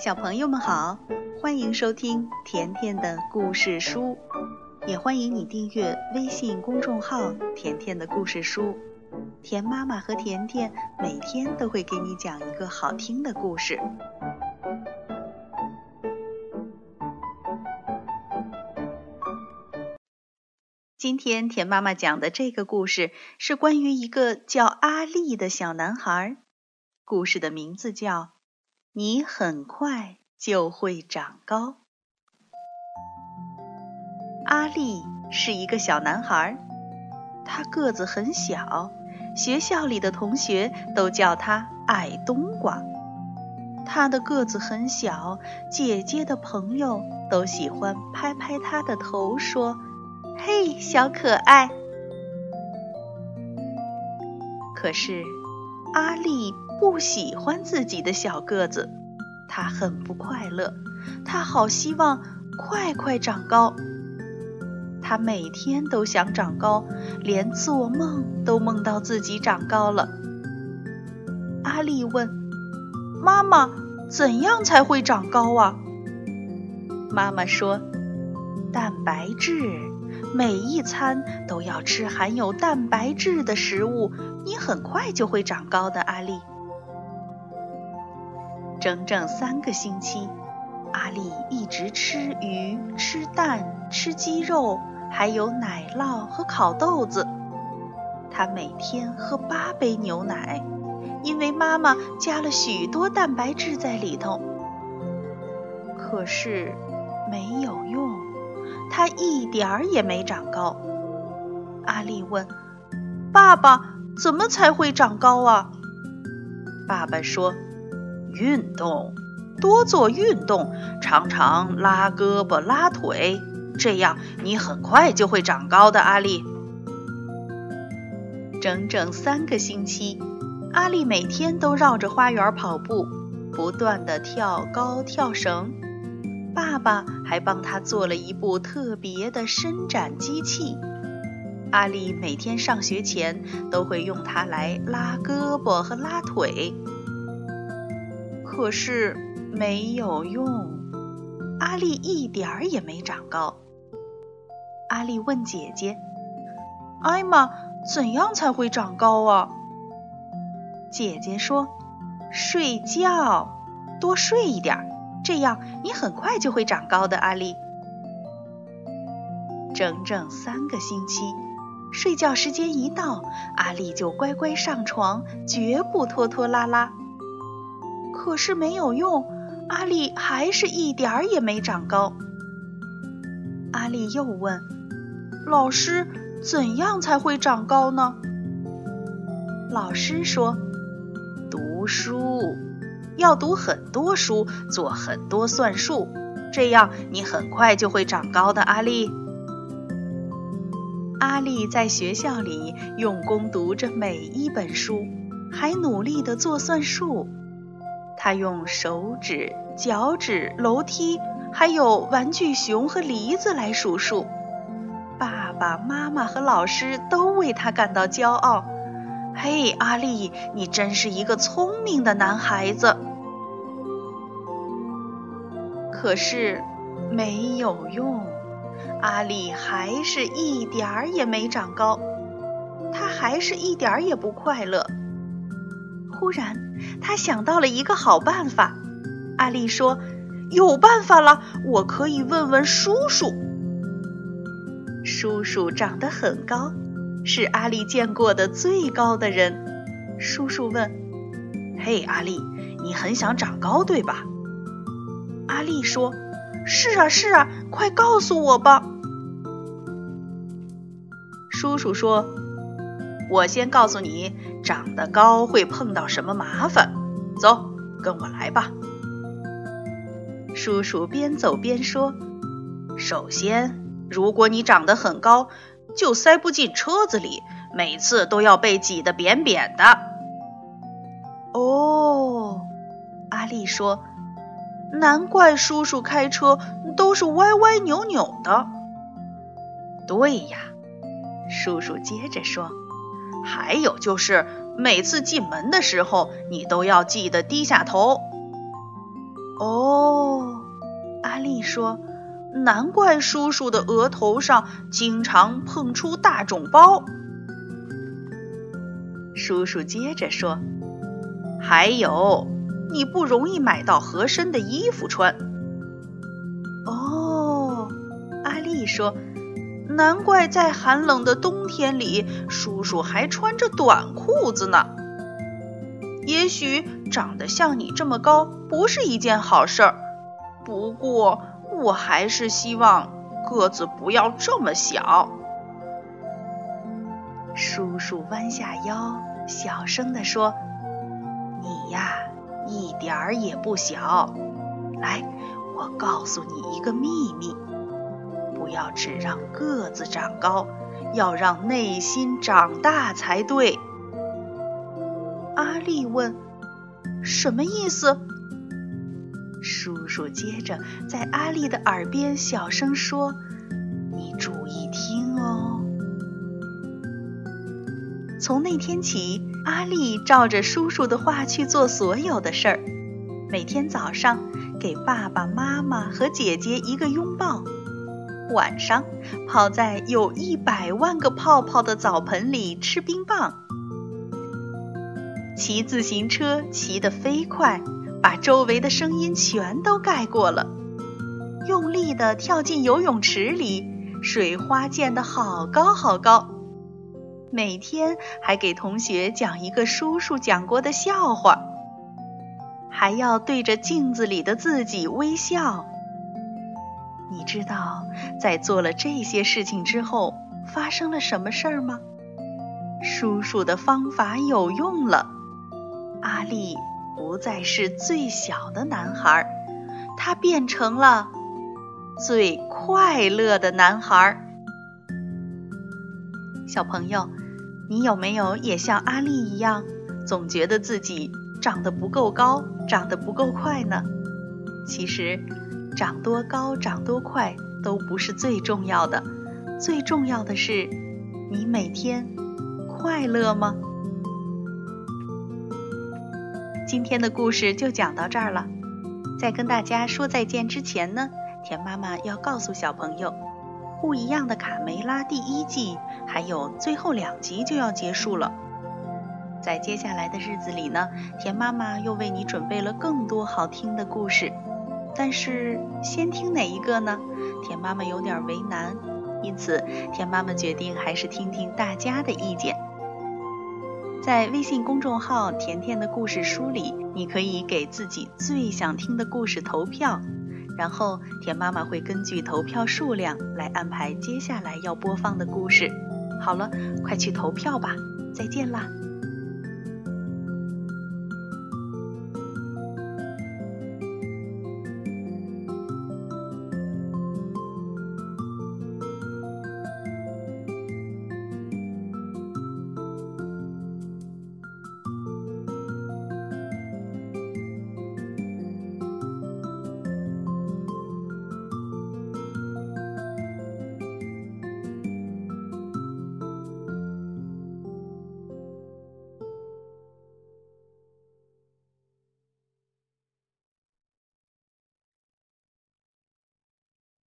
小朋友们好，欢迎收听甜甜的故事书，也欢迎你订阅微信公众号“甜甜的故事书”。甜妈妈和甜甜每天都会给你讲一个好听的故事。今天甜妈妈讲的这个故事是关于一个叫阿丽的小男孩，故事的名字叫。你很快就会长高。阿力是一个小男孩，他个子很小，学校里的同学都叫他矮冬瓜。他的个子很小，姐姐的朋友都喜欢拍拍他的头，说：“嘿，小可爱。”可是。阿力不喜欢自己的小个子，他很不快乐，他好希望快快长高。他每天都想长高，连做梦都梦到自己长高了。阿力问妈妈：“怎样才会长高啊？”妈妈说：“蛋白质。”每一餐都要吃含有蛋白质的食物，你很快就会长高的，阿丽。整整三个星期，阿丽一直吃鱼、吃蛋、吃鸡肉，还有奶酪和烤豆子。她每天喝八杯牛奶，因为妈妈加了许多蛋白质在里头。可是没有用。他一点儿也没长高。阿丽问：“爸爸，怎么才会长高啊？”爸爸说：“运动，多做运动，常常拉胳膊拉腿，这样你很快就会长高的。”阿丽。整整三个星期，阿丽每天都绕着花园跑步，不断的跳高跳绳。爸爸还帮他做了一部特别的伸展机器，阿丽每天上学前都会用它来拉胳膊和拉腿。可是没有用，阿丽一点儿也没长高。阿丽问姐姐：“艾玛，怎样才会长高啊？”姐姐说：“睡觉，多睡一点。”这样，你很快就会长高的，阿丽。整整三个星期，睡觉时间一到，阿丽就乖乖上床，绝不拖拖拉拉。可是没有用，阿丽还是一点儿也没长高。阿丽又问老师：“怎样才会长高呢？”老师说：“读书。”要读很多书，做很多算术，这样你很快就会长高的，阿丽。阿丽在学校里用功读着每一本书，还努力的做算术。他用手指、脚趾、楼梯，还有玩具熊和梨子来数数。爸爸妈妈和老师都为他感到骄傲。嘿，阿丽，你真是一个聪明的男孩子。可是没有用，阿丽还是一点儿也没长高，他还是一点儿也不快乐。忽然，他想到了一个好办法。阿丽说：“有办法了，我可以问问叔叔。”叔叔长得很高，是阿丽见过的最高的人。叔叔问：“嘿，阿丽，你很想长高，对吧？”阿丽说：“是啊，是啊，快告诉我吧。”叔叔说：“我先告诉你，长得高会碰到什么麻烦。走，跟我来吧。”叔叔边走边说：“首先，如果你长得很高，就塞不进车子里，每次都要被挤得扁扁的。”哦，阿丽说。难怪叔叔开车都是歪歪扭扭的。对呀，叔叔接着说，还有就是每次进门的时候，你都要记得低下头。哦，阿丽说：“难怪叔叔的额头上经常碰出大肿包。”叔叔接着说：“还有，你不容易买到合身的衣服穿。”哦，阿丽说：“难怪在寒冷的冬天里，叔叔还穿着短裤子呢。也许……”长得像你这么高不是一件好事儿，不过我还是希望个子不要这么小。叔叔弯下腰，小声地说：“你呀，一点儿也不小。来，我告诉你一个秘密，不要只让个子长高，要让内心长大才对。”阿丽问。什么意思？叔叔接着在阿丽的耳边小声说：“你注意听哦。”从那天起，阿丽照着叔叔的话去做所有的事儿。每天早上给爸爸妈妈和姐姐一个拥抱，晚上泡在有一百万个泡泡的澡盆里吃冰棒。骑自行车骑得飞快，把周围的声音全都盖过了。用力地跳进游泳池里，水花溅得好高好高。每天还给同学讲一个叔叔讲过的笑话，还要对着镜子里的自己微笑。你知道在做了这些事情之后发生了什么事儿吗？叔叔的方法有用了。阿力不再是最小的男孩，他变成了最快乐的男孩。小朋友，你有没有也像阿丽一样，总觉得自己长得不够高，长得不够快呢？其实，长多高、长多快都不是最重要的，最重要的是你每天快乐吗？今天的故事就讲到这儿了，在跟大家说再见之前呢，田妈妈要告诉小朋友，《不一样的卡梅拉》第一季还有最后两集就要结束了。在接下来的日子里呢，田妈妈又为你准备了更多好听的故事，但是先听哪一个呢？田妈妈有点为难，因此田妈妈决定还是听听大家的意见。在微信公众号“甜甜的故事书”里，你可以给自己最想听的故事投票，然后田妈妈会根据投票数量来安排接下来要播放的故事。好了，快去投票吧！再见啦。